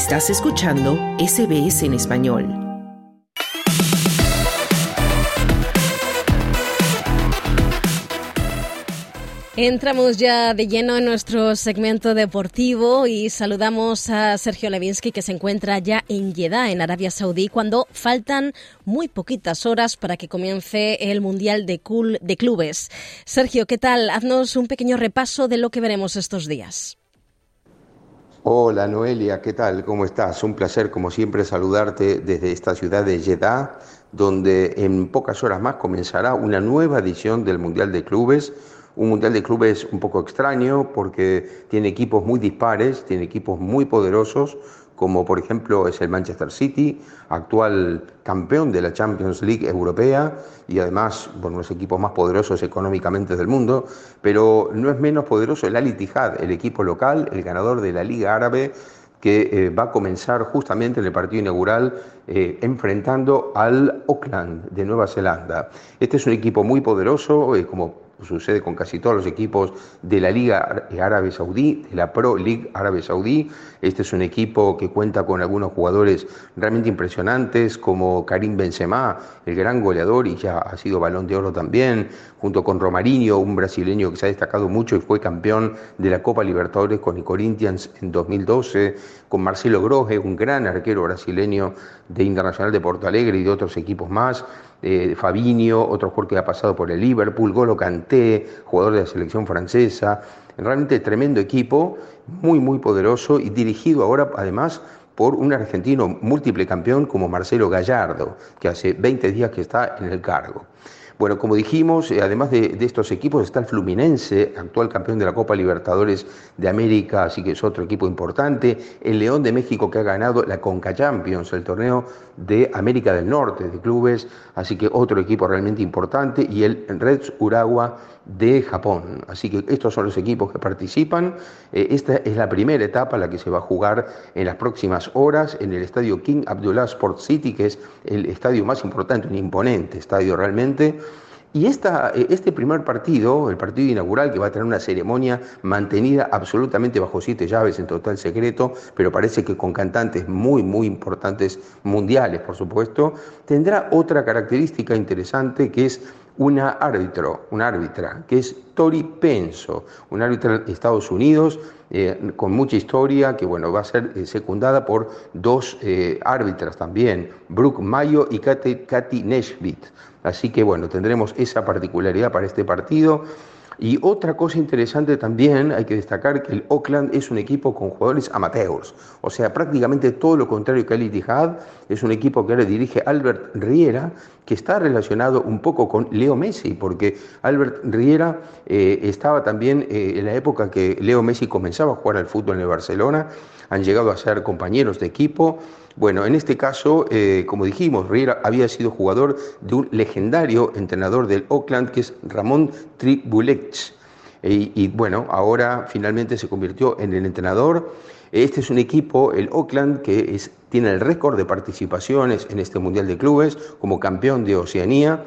Estás escuchando SBS en español. Entramos ya de lleno en nuestro segmento deportivo y saludamos a Sergio Levinsky que se encuentra ya en Jeddah, en Arabia Saudí, cuando faltan muy poquitas horas para que comience el Mundial de, de Clubes. Sergio, ¿qué tal? Haznos un pequeño repaso de lo que veremos estos días. Hola Noelia, ¿qué tal? ¿Cómo estás? Un placer como siempre saludarte desde esta ciudad de Jeddah, donde en pocas horas más comenzará una nueva edición del Mundial de Clubes. Un Mundial de Clubes un poco extraño porque tiene equipos muy dispares, tiene equipos muy poderosos, como por ejemplo es el Manchester City, actual campeón de la Champions League europea y además bueno, los equipos más poderosos económicamente del mundo, pero no es menos poderoso el Al Ittihad, el equipo local, el ganador de la Liga Árabe que eh, va a comenzar justamente en el partido inaugural eh, enfrentando al Auckland de Nueva Zelanda. Este es un equipo muy poderoso, eh, como sucede con casi todos los equipos de la Liga Árabe Saudí, de la Pro League Árabe Saudí. Este es un equipo que cuenta con algunos jugadores realmente impresionantes, como Karim Benzema, el gran goleador y ya ha sido balón de oro también, junto con Romarinho, un brasileño que se ha destacado mucho y fue campeón de la Copa Libertadores con el Corinthians en 2012, con Marcelo Grohe, un gran arquero brasileño de Internacional de Porto Alegre y de otros equipos más eh, Fabinho, otro jugador que ha pasado por el Liverpool, Golo Canté, jugador de la selección francesa. Realmente tremendo equipo, muy, muy poderoso y dirigido ahora además por un argentino múltiple campeón como Marcelo Gallardo, que hace 20 días que está en el cargo. Bueno, como dijimos, eh, además de, estos equipos está el Fluminense, actual campeón de la Copa Libertadores de América, así que es otro equipo importante. El León de México que ha ganado la Conca Champions, el torneo de América del Norte de clubes, así que otro equipo realmente importante. Y el Reds Urawa de Japón. Así que estos son los equipos que participan. Eh, esta es la primera etapa, la que se va a jugar en las próximas horas en el estadio King Abdullah Sport City, que es el estadio más importante, un imponente estadio realmente. Y esta, eh, este primer partido, el partido inaugural, que va a tener una ceremonia mantenida absolutamente bajo siete llaves en total secreto, pero parece que con cantantes muy, muy importantes mundiales, por supuesto, tendrá otra característica interesante que es una árbitro, una árbitra, que es Tori Penso, una árbitra de Estados Unidos eh, con mucha historia, que bueno, va a ser eh, secundada por dos eh, árbitras también, Brooke Mayo y Katy, Katy Así que bueno, tendremos esa particularidad para este partido. Y otra cosa interesante también, hay que destacar que el Oakland es un equipo con jugadores amateurs, o sea, prácticamente todo lo contrario que el Ittihad, es un equipo que ahora dirige Albert Riera, que está relacionado un poco con Leo Messi, porque Albert Riera eh, estaba también eh, en la época que Leo Messi comenzaba a jugar al fútbol en el Barcelona, han llegado a ser compañeros de equipo, bueno, en este caso, eh, como dijimos, Riera había sido jugador de un legendario entrenador del Oakland, que es Ramón Tribulech. Y, bueno, ahora finalmente se convirtió en el entrenador. Este es un equipo, el Oakland, que tiene el récord de participaciones en este Mundial de Clubes como campeón de Oceanía.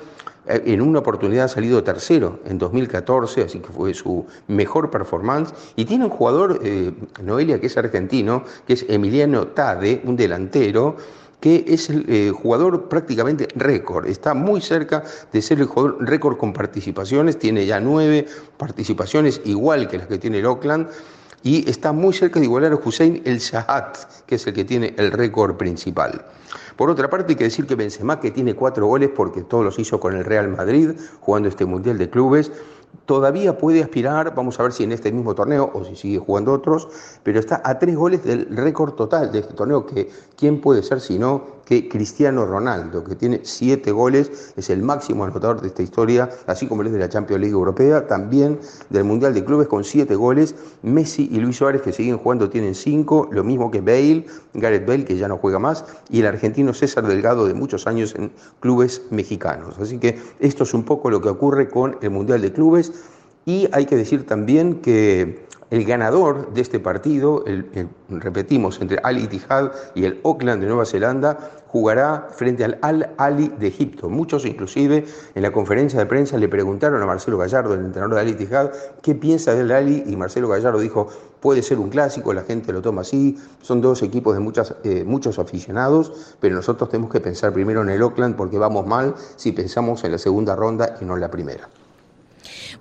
Eh, en una oportunidad ha salido tercero en 2014, así que fue su mejor performance. Y tiene un jugador, eh, Noelia, que es argentino, que es Emiliano Tade, un delantero que es el eh, jugador prácticamente récord, está muy cerca de ser el jugador récord con participaciones, tiene ya nueve participaciones igual que las que tiene el Oakland y está muy cerca de igualar a Hussein El Shahat, que es el que tiene el récord principal. Por otra parte, hay que decir que Benzema, que tiene cuatro goles porque todos los hizo con el Real Madrid, jugando este Mundial de Clubes, todavía puede aspirar, vamos a ver si en este mismo torneo o si sigue jugando otros, pero está a tres goles del récord total de este torneo, que quién puede ser si no que Cristiano Ronaldo, que tiene siete goles, es el máximo anotador de esta historia, así como el de la Champions League Europea, también del Mundial de Clubes con siete goles, Messi y Luis Suárez que siguen jugando tienen cinco, lo mismo que Bale, Gareth Bale que ya no juega más, y el argentino César Delgado de muchos años en clubes mexicanos. Así que esto es un poco lo que ocurre con el Mundial de Clubes y hay que decir también que El ganador de este partido, repetimos, entre Al Ittihad y el Auckland de Nueva Zelanda, jugará frente al Al Ali de Egipto. Muchos inclusive en la conferencia de prensa le preguntaron a Marcelo Gallardo, el entrenador de Al Ittihad, qué piensa del Ali y Marcelo Gallardo dijo, puede ser un clásico, la gente lo toma así, son dos equipos de eh, muchos aficionados, pero nosotros tenemos que pensar primero en el Auckland porque vamos mal si pensamos en la segunda ronda y no en la primera.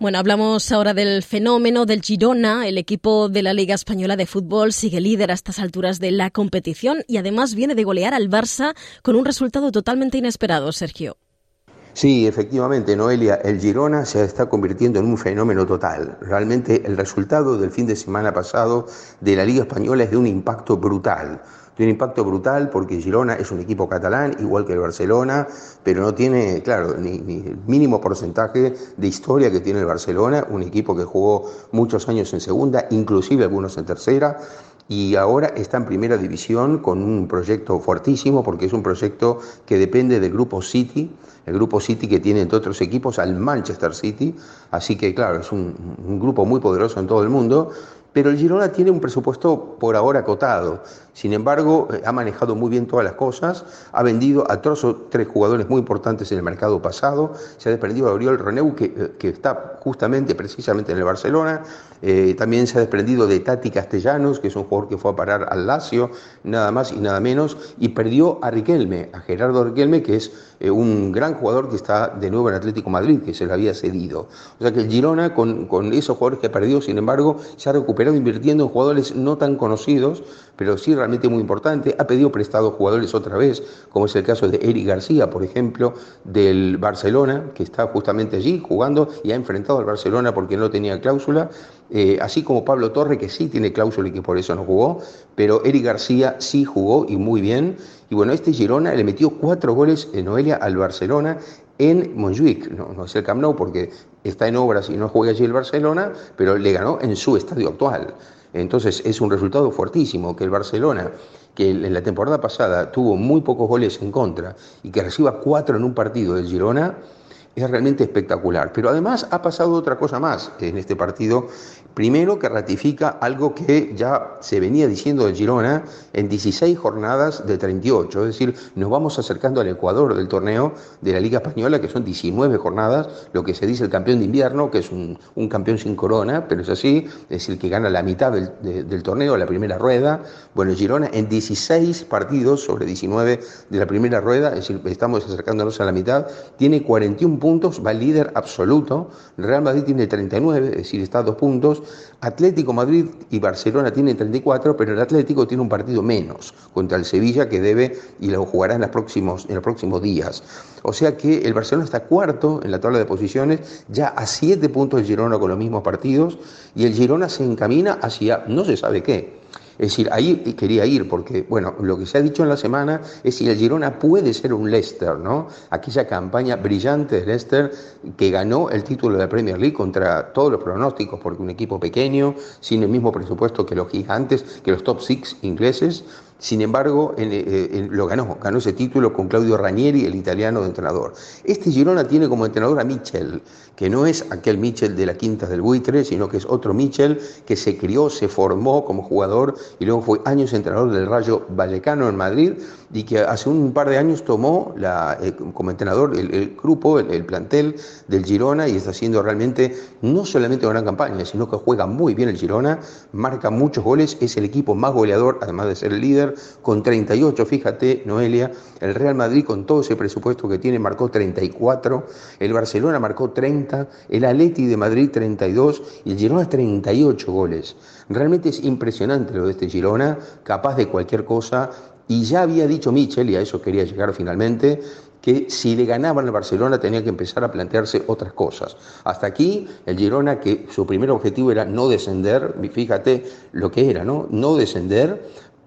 Bueno, hablamos ahora del fenómeno del Girona. El equipo de la Liga Española de Fútbol sigue líder a estas alturas de la competición y además viene de golear al Barça con un resultado totalmente inesperado, Sergio. Sí, efectivamente, Noelia, el Girona se está convirtiendo en un fenómeno total. Realmente el resultado del fin de semana pasado de la Liga Española es de un impacto brutal tiene un impacto brutal porque Girona es un equipo catalán, igual que el Barcelona, pero no tiene, claro, ni, el mínimo porcentaje de historia que tiene el Barcelona, un equipo que jugó muchos años en segunda, inclusive algunos en tercera, y ahora está en primera división con un proyecto fuertísimo porque es un proyecto que depende del grupo City, el grupo City que tiene entre otros equipos al Manchester City, así que claro, es un, un grupo muy poderoso en todo el mundo pero el Girona tiene un presupuesto por ahora acotado. Sin embargo, eh, ha manejado muy bien todas las cosas, ha vendido a tres tres jugadores muy importantes en el mercado pasado, se ha desprendido de Oriol Reneu, que, eh, que, está justamente, precisamente en el Barcelona, eh, también se ha desprendido de Tati Castellanos, que es un jugador que fue a parar al Lazio, nada más y nada menos, y perdió a Riquelme, a Gerardo Riquelme, que es un gran jugador que está de nuevo en Atlético Madrid, que se le había cedido. O sea que el Girona, con, con esos jugadores que ha perdido, sin embargo, se ha recuperado invirtiendo en jugadores no tan conocidos, pero sí realmente muy importante. Ha pedido prestado jugadores otra vez, como es el caso de Eric García, por ejemplo, del Barcelona, que está justamente allí jugando y ha enfrentado al Barcelona porque no tenía cláusula. Eh, así como Pablo Torre, que sí tiene cláusula y que por eso no jugó, pero Eric García sí jugó y muy bien. Y bueno, este Girona le metió cuatro goles en Noelia al Barcelona en Montjuic, no, no es el Camp Nou porque está en obras y no juega allí el Barcelona, pero le ganó en su estadio actual. Entonces es un resultado fuertísimo que el Barcelona, que en la temporada pasada tuvo muy pocos goles en contra y que reciba cuatro en un partido del Girona, es realmente espectacular. Pero además ha pasado otra cosa más en este partido Primero que ratifica algo que ya se venía diciendo de Girona en 16 jornadas de 38, es decir, nos vamos acercando al Ecuador del torneo de la Liga Española, que son 19 jornadas, lo que se dice el campeón de invierno, que es un, campeón sin corona, pero es así, es el que gana la mitad del, del torneo, la primera rueda. Bueno, Girona en 16 partidos sobre 19 de la primera rueda, es decir, estamos acercándonos a la mitad, tiene 41 puntos, va líder absoluto, Real Madrid tiene 39, es decir, está a dos puntos, Atlético Madrid y Barcelona tienen 34, pero el Atlético tiene un partido menos contra el Sevilla que debe y lo jugará en los próximos, en los próximos días. O sea que el Barcelona está cuarto en la tabla de posiciones, ya a siete puntos el Girona con los mismos partidos, y el Girona se encamina hacia no se sabe qué. Es decir, ahí quería ir porque, bueno, lo que se ha dicho en la semana es si el Girona puede ser un Leicester, ¿no? Aquella campaña brillante de Leicester que ganó el título de la Premier League contra todos los pronósticos, porque un equipo pequeño, sin el mismo presupuesto que los gigantes, que los top six ingleses, sin embargo, eh, lo ganó, ganó ese título con Claudio Ranieri, el italiano de entrenador. Este Girona tiene como entrenador a Michel, que no es aquel Michel de la Quinta del Buitre, sino que es otro Michel que se crió, se formó como jugador y luego fue años entrenador del Rayo Vallecano en Madrid y que hace un par de años tomó eh, como entrenador el, grupo, el, plantel del Girona y está haciendo realmente no solamente una gran campaña, sino que juega muy bien el Girona, marca muchos goles, es el equipo más goleador, además de ser el líder, con 38, fíjate, Noelia, el Real Madrid con todo ese presupuesto que tiene marcó 34, el Barcelona marcó 30, el Atleti de Madrid 32 y el Girona 38 goles. Realmente es impresionante lo de este Girona, capaz de cualquier cosa y ya había dicho Michel, y a eso quería llegar finalmente, que si le ganaban al Barcelona tenía que empezar a plantearse otras cosas. Hasta aquí el Girona, que su primer objetivo era no descender, fíjate lo que era, ¿no? No descender,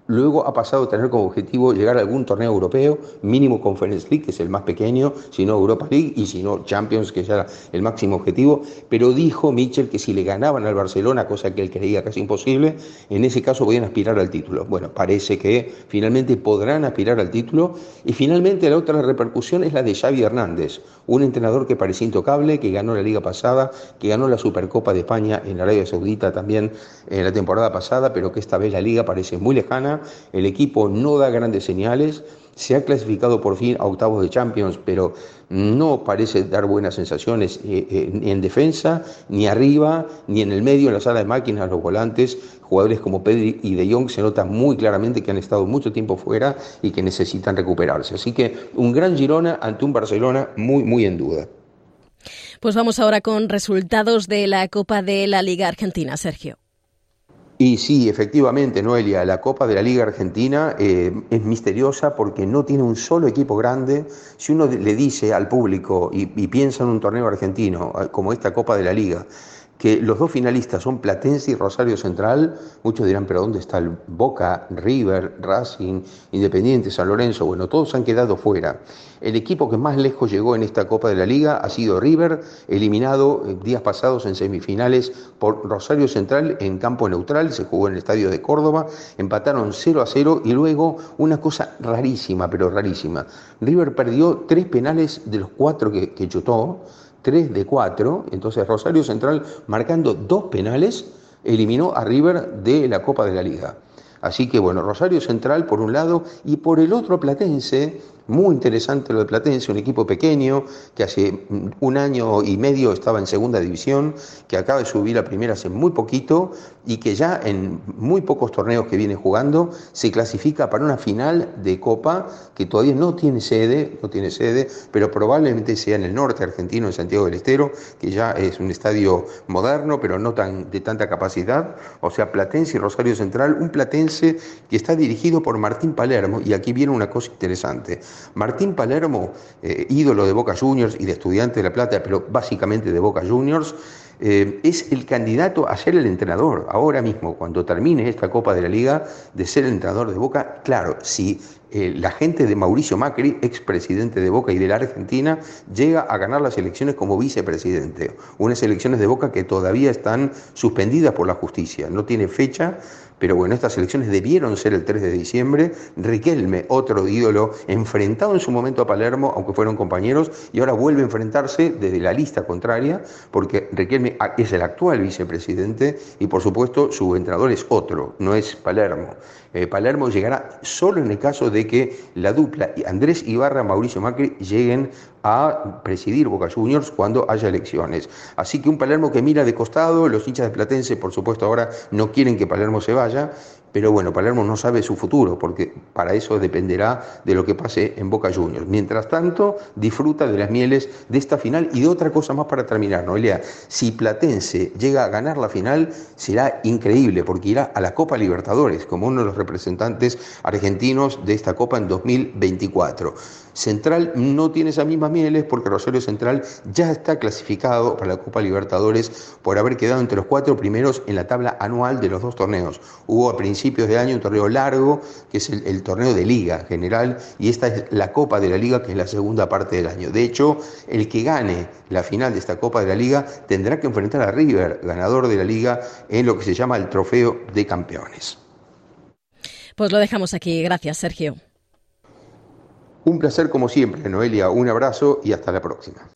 Luego ha pasado a tener como objetivo llegar a algún torneo europeo, mínimo Conference League, que es el más pequeño, si no Europa League y si no Champions, que ya era el máximo objetivo. Pero dijo Mitchell que si le ganaban al Barcelona, cosa que él creía casi imposible, en ese caso podían aspirar al título. Bueno, parece que finalmente podrán aspirar al título. Y finalmente la otra repercusión es la de Xavi Hernández, un entrenador que parecía intocable, que ganó la liga pasada, que ganó la Supercopa de España en Arabia Saudita también en la temporada pasada, pero que esta vez la liga parece muy lejana el equipo no da grandes señales, se ha clasificado por fin a octavos de Champions, pero no parece dar buenas sensaciones eh, eh, ni en defensa, ni arriba, ni en el medio, en la sala de máquinas, los volantes, jugadores como Pedri y De Jong se nota muy claramente que han estado mucho tiempo fuera y que necesitan recuperarse. Así que un gran Girona ante un Barcelona muy, muy en duda. Pues vamos ahora con resultados de la Copa de la Liga Argentina, Sergio. Y sí, efectivamente, Noelia, la Copa de la Liga Argentina eh, es misteriosa porque no tiene un solo equipo grande. Si uno le dice al público y, y piensa en un torneo argentino eh, como esta Copa de la Liga, que los dos finalistas son Platense y Rosario Central, muchos dirán, pero ¿dónde está el Boca, River, Racing, Independiente, San Lorenzo? Bueno, todos han quedado fuera. El equipo que más lejos llegó en esta Copa de la Liga ha sido River, eliminado eh, días pasados en semifinales por Rosario Central en campo neutral, se jugó en el estadio de Córdoba, empataron 0 a 0 y luego una cosa rarísima, pero rarísima. River perdió tres penales de los cuatro que, que chutó 3 de 4, entonces Rosario Central marcando dos penales eliminó a River de la Copa de la Liga. Así que bueno, Rosario Central por un lado y por el otro Platense muy interesante lo de Platense, un equipo pequeño que hace un año y medio estaba en segunda división, que acaba de subir a primera hace muy poquito y que ya en muy pocos torneos que viene jugando se clasifica para una final de Copa que todavía no tiene sede, no tiene sede, pero probablemente sea en el norte argentino, en Santiago del Estero, que ya es un estadio moderno, pero no tan de tanta capacidad. O sea, Platense y Rosario Central, un Platense que está dirigido por Martín Palermo, y aquí viene una cosa interesante. Martín Palermo, eh, ídolo de Boca Juniors y de Estudiantes de La Plata, pero básicamente de Boca Juniors, eh, es el candidato a ser el entrenador ahora mismo, cuando termine esta Copa de la Liga, de ser el entrenador de Boca. Claro, si eh, la gente de Mauricio Macri, expresidente de Boca y de la Argentina, llega a ganar las elecciones como vicepresidente. Unas elecciones de Boca que todavía están suspendidas por la justicia. No tiene fecha pero bueno, estas elecciones debieron ser el 3 de diciembre. Riquelme, otro ídolo, enfrentado en su momento a Palermo, aunque fueron compañeros, y ahora vuelve a enfrentarse desde la lista contraria, porque Riquelme es el actual vicepresidente y por supuesto su entrenador es otro, no es Palermo. Eh, Palermo llegará solo en el caso de que la dupla Andrés Ibarra, Mauricio Macri lleguen a presidir Boca Juniors cuando haya elecciones. Así que un Palermo que mira de costado, los hinchas de Platense por supuesto ahora no quieren que Palermo se vaya, pero bueno, Palermo no sabe su futuro, porque para eso dependerá de lo que pase en Boca Juniors. Mientras tanto, disfruta de las mieles de esta final y de otra cosa más para terminar, Noelia. Si Platense llega a ganar la final, será increíble, porque irá a la Copa Libertadores como uno de los representantes argentinos de esta Copa en 2024. Central no tiene esas mismas mieles porque Rosario Central ya está clasificado para la Copa Libertadores por haber quedado entre los cuatro primeros en la tabla anual de los dos torneos. Hubo a principios de año un torneo largo, que es el, torneo de liga general, y esta es la Copa de la Liga, que es la segunda parte del año. De hecho, el que gane la final de esta Copa de la Liga tendrá que enfrentar a River, ganador de la liga, en lo que se llama el Trofeo de Campeones. Pues lo dejamos aquí. Gracias, Sergio. Un placer como siempre, Noelia. Un abrazo y hasta la próxima.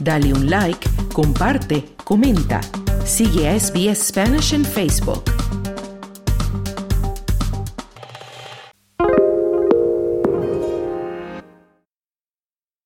Dale un like, comparte, comenta. Sigue a SBS Spanish en Facebook.